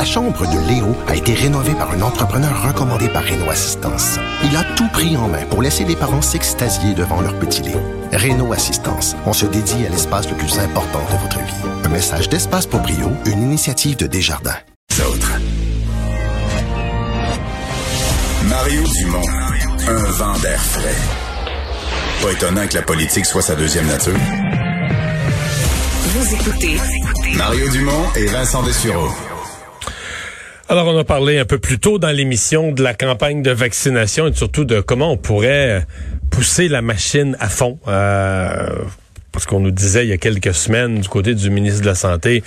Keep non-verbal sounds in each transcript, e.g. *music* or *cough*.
La chambre de Léo a été rénovée par un entrepreneur recommandé par Renault Assistance. Il a tout pris en main pour laisser les parents s'extasier devant leur petit Léo. Renault Assistance, on se dédie à l'espace le plus important de votre vie. Un message d'Espace pour Brio, une initiative de Desjardins. Autres. Mario Dumont, un vent d'air frais. Pas étonnant que la politique soit sa deuxième nature. Vous écoutez Mario Dumont et Vincent Dessureau. Alors, on a parlé un peu plus tôt dans l'émission de la campagne de vaccination et surtout de comment on pourrait pousser la machine à fond. Euh, parce qu'on nous disait il y a quelques semaines du côté du ministre de la Santé,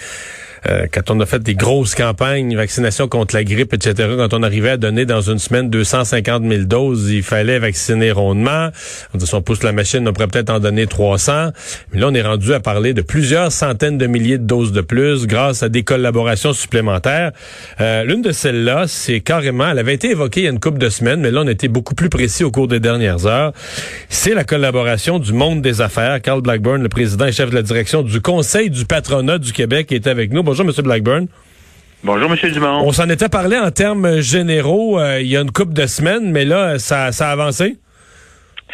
euh, quand on a fait des grosses campagnes, vaccination contre la grippe, etc., quand on arrivait à donner dans une semaine 250 000 doses, il fallait vacciner rondement. On dit, si on pousse la machine, on pourrait peut-être en donner 300. Mais là, on est rendu à parler de plusieurs centaines de milliers de doses de plus grâce à des collaborations supplémentaires. Euh, L'une de celles-là, c'est carrément, elle avait été évoquée il y a une couple de semaines, mais là, on était beaucoup plus précis au cours des dernières heures. C'est la collaboration du monde des affaires. Carl Blackburn, le président et chef de la direction du Conseil du patronat du Québec, est avec nous. Bonjour, M. Blackburn. Bonjour, M. Dumont. On s'en était parlé en termes généraux euh, il y a une couple de semaines, mais là, ça, ça a avancé?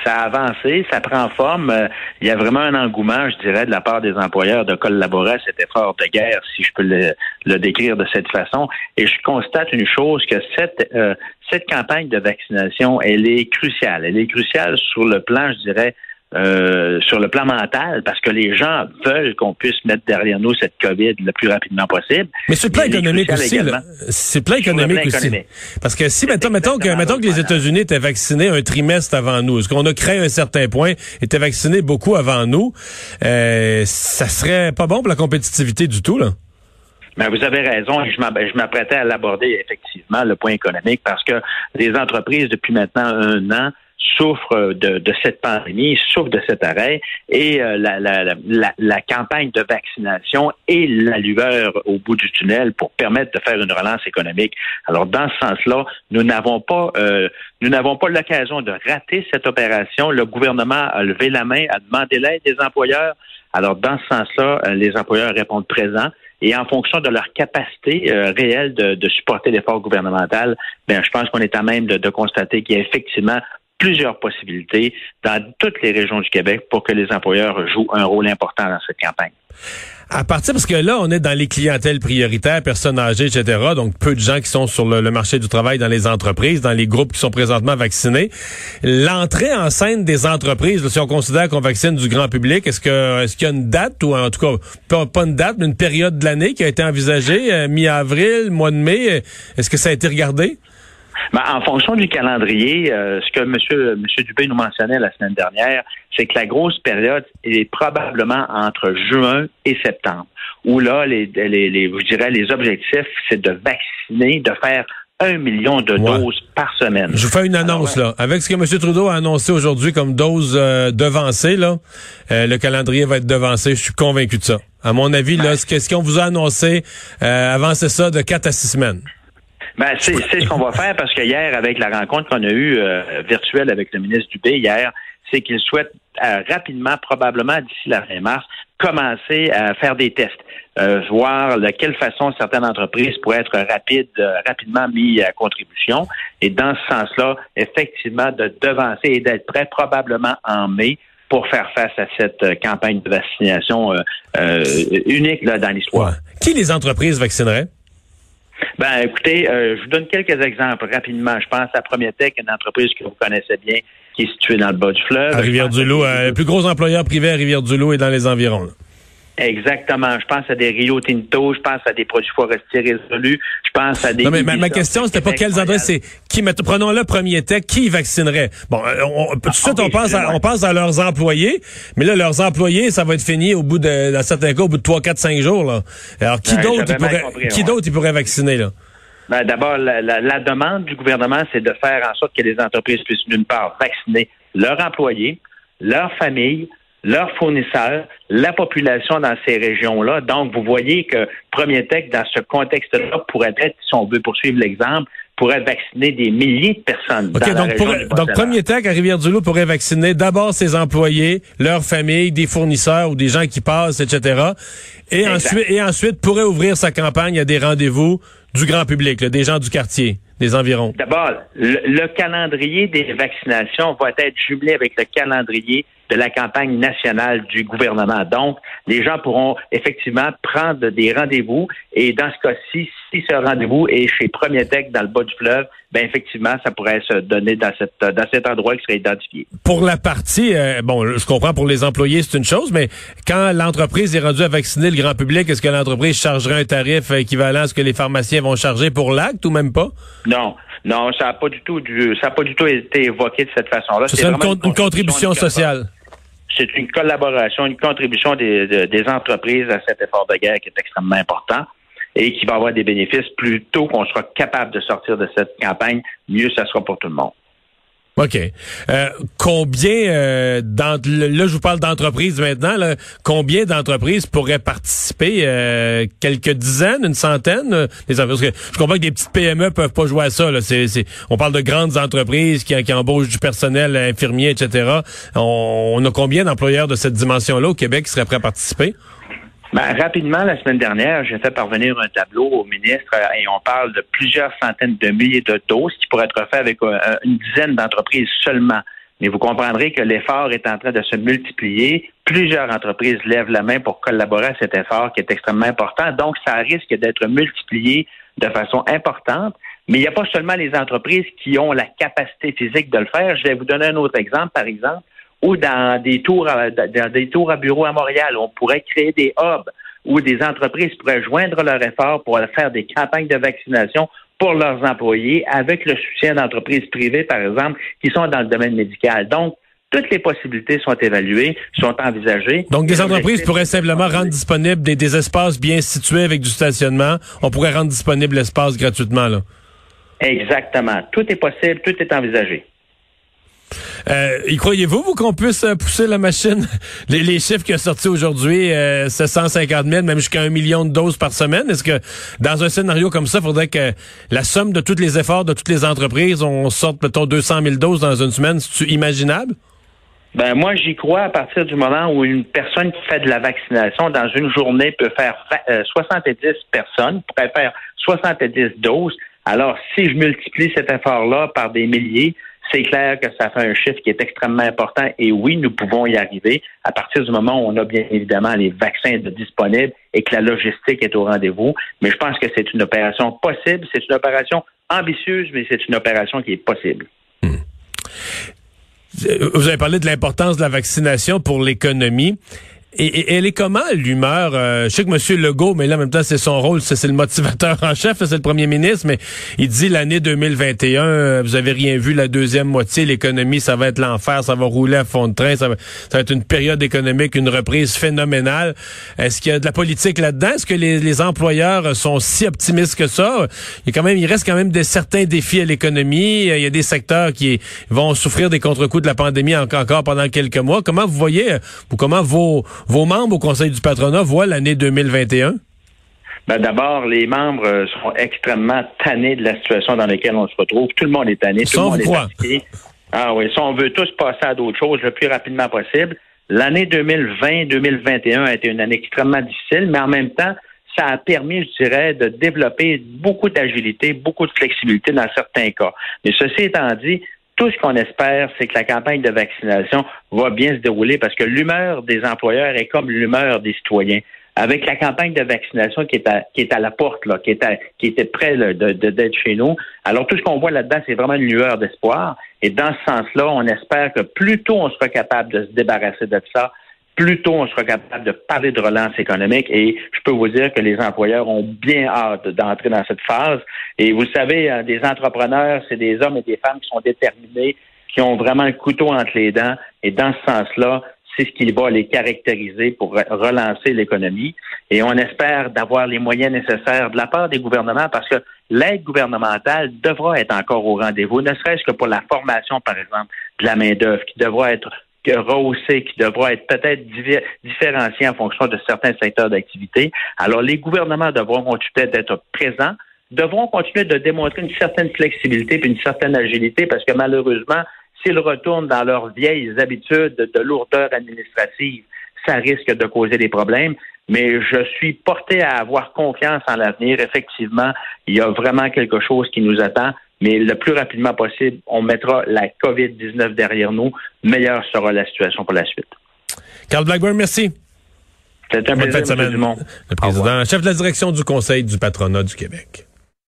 Ça a avancé, ça prend forme. Euh, il y a vraiment un engouement, je dirais, de la part des employeurs de collaborer à cet effort de guerre, si je peux le, décrire de cette façon. Et je constate une chose, que cette, euh, cette campagne de vaccination, elle est cruciale. Elle est cruciale sur le plan, je dirais, euh, sur le plan mental, parce que les gens veulent qu'on puisse mettre derrière nous cette COVID le plus rapidement possible. Mais sur le plan économique aussi, c'est le plan économique aussi. Parce que si, mettons, mettons que, mettons que les États-Unis étaient vaccinés un trimestre avant nous, ce qu'on a créé un certain point, étaient vaccinés beaucoup avant nous, euh, ça serait pas bon pour la compétitivité du tout, là. Mais vous avez raison, je m'apprêtais à l'aborder effectivement, le point économique, parce que les entreprises, depuis maintenant un an, souffre de, cette pandémie, souffre de cet arrêt et euh, la, la, la, campagne de vaccination est la lueur au bout du tunnel pour permettre de faire une relance économique. Alors dans ce sens-là, nous n'avons pas euh, nous n'avons pas l'occasion de rater cette opération. Le gouvernement a levé la main, a demandé l'aide des employeurs. Alors dans ce sens-là, euh, les employeurs répondent présents et en fonction de leur capacité réelle de, de supporter l'effort gouvernemental, ben, je pense qu'on est à même de, de constater qu'il y a effectivement plusieurs possibilités dans toutes les régions du Québec pour que les employeurs jouent un rôle important dans cette campagne. À partir, parce que là, on est dans les clientèles prioritaires, personnes âgées, etc., donc peu de gens qui sont sur le, marché du travail dans les entreprises, dans les groupes qui sont présentement vaccinés. L'entrée en scène des entreprises, si on considère qu'on vaccine du grand public, est-ce que est-ce qu'il y a une date, ou en tout cas, pas, une date, mais une période de l'année qui a été envisagée, euh, mi-avril, mois de mai, est-ce que ça a été regardé? Ben, en fonction du calendrier, euh, ce que M. Monsieur, monsieur Dubé nous mentionnait la semaine dernière, c'est que la grosse période est probablement entre juin et septembre, où là, les, les, je dirais, les objectifs, c'est de vacciner, de faire un million de doses par semaine. Je vous fais une annonce là. Avec ce que M. Trudeau a annoncé aujourd'hui comme dose euh, devancée, là, euh, le calendrier va être devancé. Je suis convaincu de ça. À mon avis, là, ce qu'on vous a annoncé, avancez ça de quatre à six semaines. Ben, c'est ce qu'on va faire parce que hier, avec la rencontre qu'on a eue euh, virtuelle avec le ministre Dubé hier, c'est qu'il souhaite euh, rapidement, probablement d'ici la fin mars, commencer à faire des tests, euh, voir de quelle façon certaines entreprises pourraient être rapides, rapidement mis à contribution. Et dans ce sens-là, effectivement, de devancer et d'être prêt probablement en mai pour faire face à cette campagne de vaccination unique là, dans l'histoire. Qui les entreprises vaccineraient? Ben, écoutez, euh, je vous donne quelques exemples rapidement. Je pense à Promietech, une entreprise que vous connaissez bien, qui est située dans le bas du fleuve. À Rivière-du-Loup, euh, le plus gros employeur privé à Rivière-du-Loup et dans les environs. Exactement. Je pense à des Rio Tinto, je pense à des produits forestiers résolus, je pense à des... Non, mais ma, question, c'était pas quels endroits, c'est qui, prenons le premier tech, qui vaccinerait? Bon, euh, on, tout de suite, on pense, à, on pense à leurs employés, mais là, leurs employés, ça va être fini au bout de, dans certains cas, au bout de 3, 4, 5 jours, là. Alors, qui d'autre qui d'autre ils pourraient vacciner, là? Ben, D'abord, la, la demande du gouvernement, c'est de faire en sorte que les entreprises puissent, d'une part, vacciner leurs employés, leurs familles, leurs fournisseurs, la population dans ces régions-là. Donc, vous voyez que Premier Tech, dans ce contexte-là, pourrait être, si on veut poursuivre l'exemple, pourrait vacciner des milliers de personnes. OK, donc, donc Premier Tech à Rivière-du-Loup pourrait vacciner d'abord ses employés, leurs familles, des fournisseurs ou des gens qui passent, etc. Et ensuite, et ensuite pourrait ouvrir sa campagne à des rendez-vous du grand public, des gens du quartier, des environs? D'abord, le, calendrier des vaccinations va être jumelé avec le calendrier de la campagne nationale du gouvernement. Donc, les gens pourront effectivement prendre des rendez-vous et dans ce cas-ci, si ce rendez-vous est chez Premier Tech dans le bas du fleuve, ben effectivement, ça pourrait se donner dans, cette, dans cet endroit qui serait identifié. Pour la partie, euh, bon, je comprends pour les employés, c'est une chose, mais quand l'entreprise est rendue à vacciner le grand public, est-ce que l'entreprise chargerait un tarif équivalent à ce que les pharmaciens vont charger pour l'acte ou même pas? Non. Non, ça n'a pas du tout ça a pas du tout été évoqué de cette façon-là. C'est une, une, contribution sociale c'est une collaboration, une contribution des, entreprises à cet effort de guerre qui est extrêmement important et qui va avoir des bénéfices. Plus tôt qu'on sera capable de sortir de cette campagne, mieux ça sera pour tout le monde. OK. Euh, combien, euh, là, je vous parle d'entreprises maintenant, combien d'entreprises pourraient participer? Euh, quelques dizaines, une centaine? Euh, je comprends que des petites PME peuvent pas jouer à ça. Là. on parle de grandes entreprises qui, qui embauchent du personnel infirmier, etc. On, on a combien d'employeurs de cette dimension-là au Québec qui seraient prêts à participer? Ben, rapidement, la semaine dernière, j'ai fait parvenir un tableau au ministre euh, et on parle de plusieurs centaines de milliers de doses qui pourraient être faites avec euh, une dizaine d'entreprises seulement. Mais vous comprendrez que l'effort est en train de se multiplier. Plusieurs entreprises lèvent la main pour collaborer à cet effort qui est extrêmement important. Donc, ça risque d'être multiplié de façon importante. Mais il n'y a pas seulement les entreprises qui ont la capacité physique de le faire. Je vais vous donner un autre exemple, par exemple ou dans des tours à, dans des tours à bureaux à Montréal. On pourrait créer des hubs où des entreprises pourraient joindre leur effort pour faire des campagnes de vaccination pour leurs employés avec le soutien d'entreprises privées, par exemple, qui sont dans le domaine médical. Donc, toutes les possibilités sont évaluées, sont envisagées. Donc, des entreprises pourraient simplement rendre disponibles des, des, espaces bien situés avec du stationnement. On pourrait rendre disponible l'espace gratuitement, là. Exactement. Tout est possible, tout est envisagé. Euh, y croyez-vous, vous, qu'on puisse euh, pousser la machine? *laughs* Les, chiffres qui sont sortis aujourd'hui, euh, c'est 150 000, même jusqu'à un million de doses par semaine. Est-ce que dans un scénario comme ça, il faudrait que la somme de tous les efforts de toutes les entreprises, on sorte, mettons, 200 000 doses dans une semaine? C'est imaginable? Ben moi, j'y crois à partir du moment où une personne qui fait de la vaccination dans une journée peut faire 70 euh, personnes, pourrait faire 70 doses. Alors, si je multiplie cet effort-là par des milliers, c'est clair que ça fait un chiffre qui est extrêmement important et oui, nous pouvons y arriver à partir du moment où on a bien évidemment les vaccins disponibles et que la logistique est au rendez-vous. Mais je pense que c'est une opération possible, c'est une opération ambitieuse, mais c'est une opération qui est possible. Hmm. Vous avez parlé de l'importance de la vaccination pour l'économie. Et, elle est comment l'humeur? Euh, je sais que M. Legault, mais là en même temps, c'est son rôle, c'est le motivateur en chef, c'est le premier ministre, mais il dit l'année 2021, euh, vous avez rien vu la deuxième moitié, l'économie, ça va être l'enfer, ça va rouler à fond de train, ça va, ça va être une période économique, une reprise phénoménale. Est-ce qu'il y a de la politique là-dedans? Est-ce que les, les, employeurs sont si optimistes que ça? Il, y a quand même, il reste quand même des certains défis à l'économie. Il y a des secteurs qui vont souffrir des contre-coups de la pandémie encore pendant quelques mois. Comment vous voyez, ou comment vos vos membres au Conseil du patronat voient l'année 2021? Ben D'abord, les membres euh, sont extrêmement tannés de la situation dans laquelle on se retrouve. Tout le monde est tanné, tout le monde est fatigué. Ah oui, si on veut tous passer à d'autres choses le plus rapidement possible. L'année 2020-2021 a été une année extrêmement difficile, mais en même temps, ça a permis, je dirais, de développer beaucoup d'agilité, beaucoup de flexibilité dans certains cas. Mais ceci étant dit, tout ce qu'on espère, c'est que la campagne de vaccination va bien se dérouler parce que l'humeur des employeurs est comme l'humeur des citoyens. Avec la campagne de vaccination qui est à, qui est à la porte, là, qui, est qui était près de, d'être chez nous. Alors, tout ce qu'on voit là-dedans, c'est vraiment une lueur d'espoir. Et dans ce sens-là, on espère que plus tôt on sera capable de se débarrasser de ça, plus tôt on sera capable de parler de relance économique et je peux vous dire que les employeurs ont bien hâte d'entrer dans cette phase. Et vous savez, euh, des entrepreneurs, c'est des hommes et des femmes qui sont déterminés, qui ont vraiment le couteau entre les dents. Et dans ce sens-là, c'est ce qui va les caractériser pour relancer l'économie. Et on espère d'avoir les moyens nécessaires de la part des gouvernements parce que l'aide gouvernementale devra être encore au rendez-vous, ne serait-ce que pour la formation, par exemple, de la main-d'œuvre, qui devra être rehaussé, qui devra être peut-être différencié en fonction de certains secteurs d'activité. Alors, les gouvernements devront continuer d'être présents, devront continuer de démontrer une certaine flexibilité et une certaine agilité parce que malheureusement, s'ils retournent dans leurs vieilles habitudes de lourdeur administrative, ça risque de causer des problèmes. mais je suis porté à avoir confiance en l'avenir. Effectivement, il y a vraiment quelque chose qui nous attend, mais le plus rapidement possible, on mettra la COVID-19 derrière nous. Meilleure sera la situation pour la suite. Carl Blackburn, merci. C'est un plaisir, Le président, chef de la direction du Conseil du patronat du Québec.